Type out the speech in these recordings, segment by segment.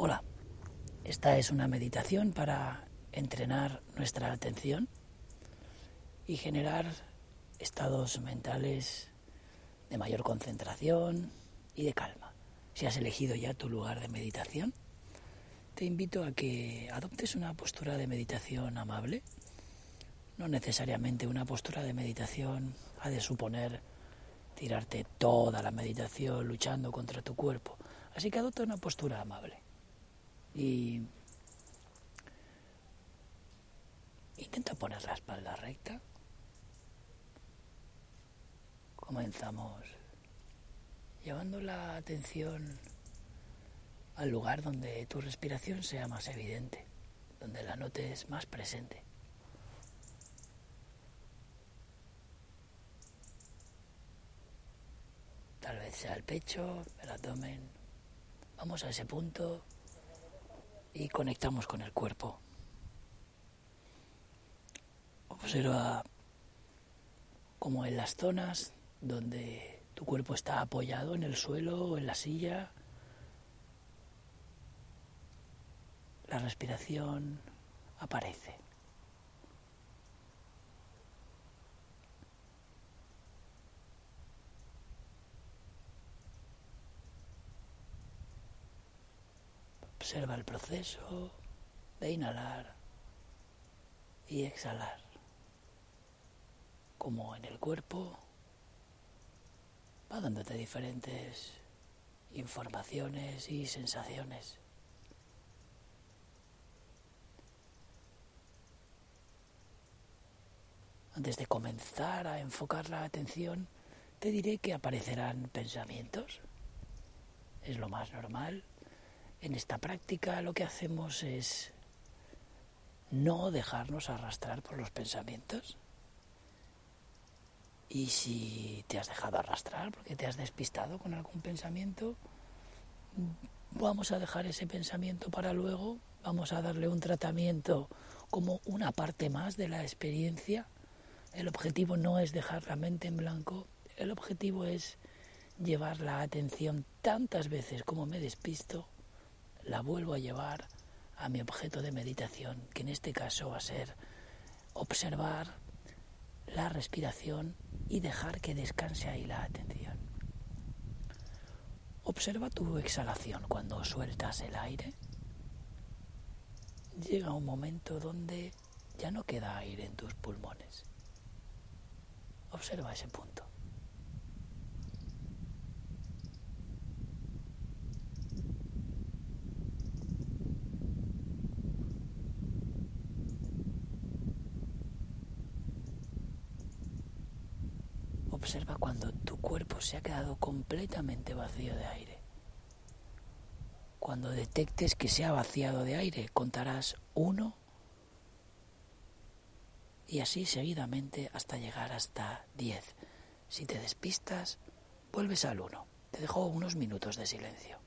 Hola, esta es una meditación para entrenar nuestra atención y generar estados mentales de mayor concentración y de calma. Si has elegido ya tu lugar de meditación, te invito a que adoptes una postura de meditación amable. No necesariamente una postura de meditación ha de suponer tirarte toda la meditación luchando contra tu cuerpo. Así que adopta una postura amable. Y intenta poner la espalda recta. Comenzamos llevando la atención al lugar donde tu respiración sea más evidente, donde la notes más presente. Tal vez sea el pecho, el abdomen. Vamos a ese punto y conectamos con el cuerpo. Observa como en las zonas donde tu cuerpo está apoyado en el suelo o en la silla, la respiración aparece. Observa el proceso de inhalar y exhalar, como en el cuerpo va dándote diferentes informaciones y sensaciones. Antes de comenzar a enfocar la atención, te diré que aparecerán pensamientos. Es lo más normal. En esta práctica lo que hacemos es no dejarnos arrastrar por los pensamientos. Y si te has dejado arrastrar porque te has despistado con algún pensamiento, vamos a dejar ese pensamiento para luego, vamos a darle un tratamiento como una parte más de la experiencia. El objetivo no es dejar la mente en blanco, el objetivo es llevar la atención tantas veces como me despisto, la vuelvo a llevar a mi objeto de meditación, que en este caso va a ser observar la respiración y dejar que descanse ahí la atención. Observa tu exhalación cuando sueltas el aire. Llega un momento donde ya no queda aire en tus pulmones. Observa ese punto. Observa cuando tu cuerpo se ha quedado completamente vacío de aire. Cuando detectes que se ha vaciado de aire, contarás uno y así seguidamente hasta llegar hasta diez. Si te despistas, vuelves al uno. Te dejo unos minutos de silencio.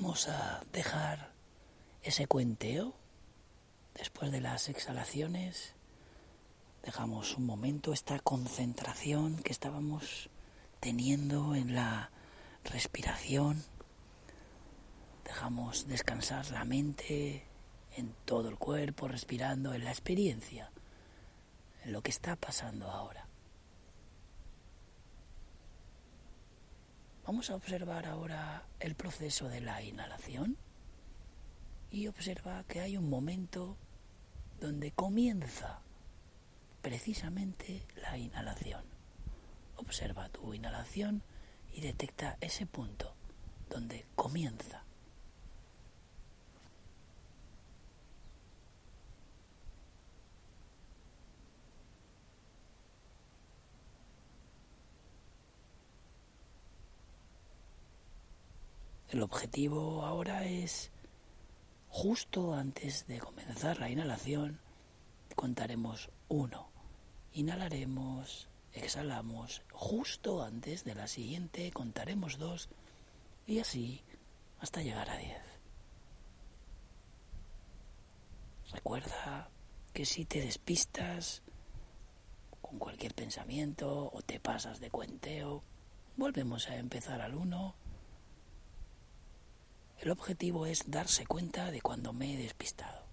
Vamos a dejar ese cuenteo después de las exhalaciones. Dejamos un momento esta concentración que estábamos teniendo en la respiración. Dejamos descansar la mente en todo el cuerpo, respirando en la experiencia, en lo que está pasando ahora. Vamos a observar ahora el proceso de la inhalación y observa que hay un momento donde comienza precisamente la inhalación. Observa tu inhalación y detecta ese punto donde comienza. El objetivo ahora es, justo antes de comenzar la inhalación, contaremos uno. Inhalaremos, exhalamos, justo antes de la siguiente contaremos dos y así hasta llegar a diez. Recuerda que si te despistas con cualquier pensamiento o te pasas de cuenteo, volvemos a empezar al uno el objetivo es darse cuenta de cuando me he despistado.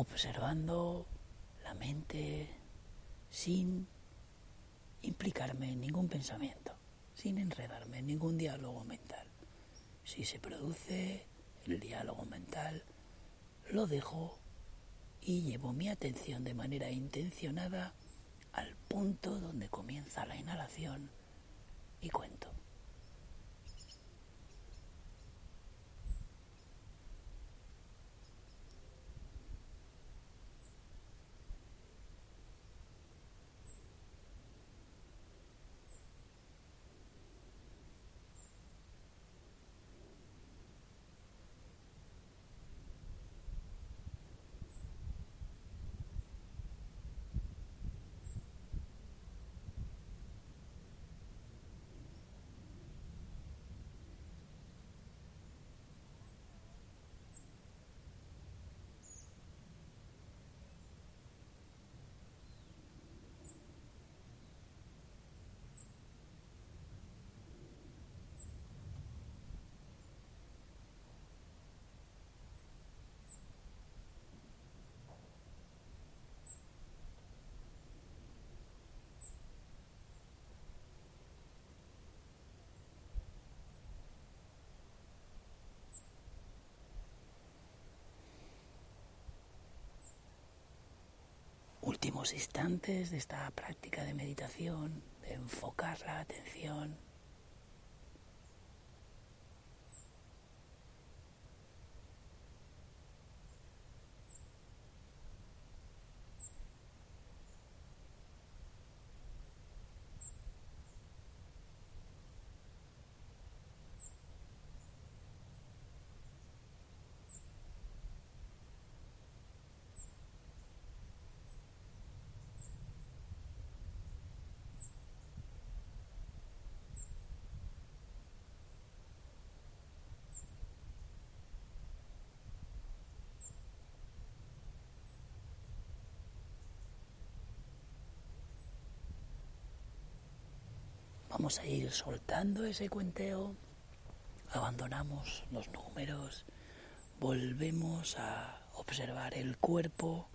Observando la mente sin implicarme en ningún pensamiento, sin enredarme en ningún diálogo mental. Si se produce el diálogo mental, lo dejo y llevo mi atención de manera intencionada al punto donde comienza la inhalación y cuento. Últimos instantes de esta práctica de meditación, de enfocar la atención Vamos a ir soltando ese cuenteo, abandonamos los números, volvemos a observar el cuerpo,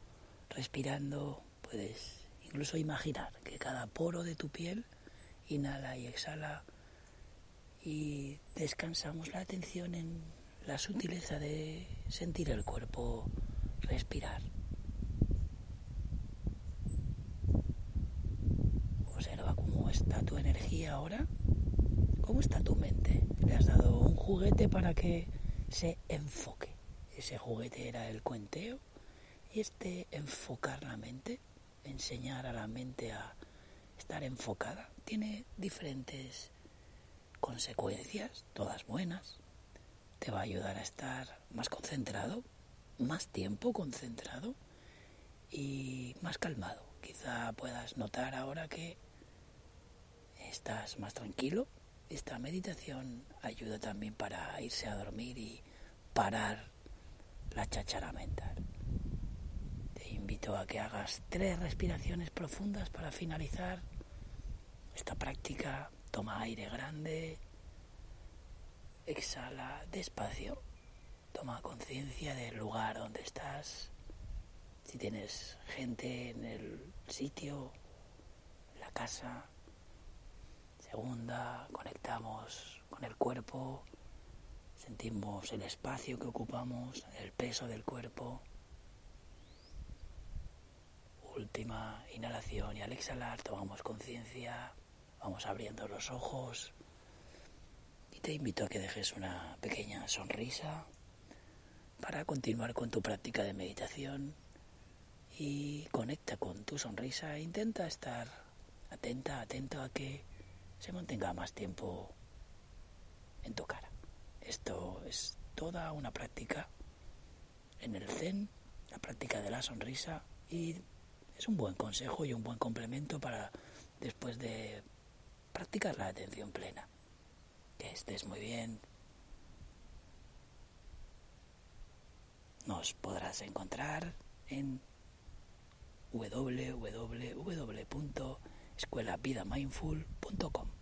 respirando, puedes incluso imaginar que cada poro de tu piel inhala y exhala. Y descansamos la atención en la sutileza de sentir el cuerpo respirar. Está tu energía ahora? ¿Cómo está tu mente? Le has dado un juguete para que se enfoque. Ese juguete era el cuenteo y este enfocar la mente, enseñar a la mente a estar enfocada, tiene diferentes consecuencias, todas buenas. Te va a ayudar a estar más concentrado, más tiempo concentrado y más calmado. Quizá puedas notar ahora que estás más tranquilo. Esta meditación ayuda también para irse a dormir y parar la cháchara mental. Te invito a que hagas tres respiraciones profundas para finalizar esta práctica. Toma aire grande, exhala despacio, toma conciencia del lugar donde estás. Si tienes gente en el sitio, la casa, segunda, conectamos con el cuerpo, sentimos el espacio que ocupamos, el peso del cuerpo. Última inhalación y al exhalar tomamos conciencia, vamos abriendo los ojos y te invito a que dejes una pequeña sonrisa para continuar con tu práctica de meditación y conecta con tu sonrisa e intenta estar atenta, atento a que se mantenga más tiempo en tu cara. Esto es toda una práctica en el zen, la práctica de la sonrisa y es un buen consejo y un buen complemento para después de practicar la atención plena. Que estés muy bien. Nos podrás encontrar en www escuelavidamindful.com.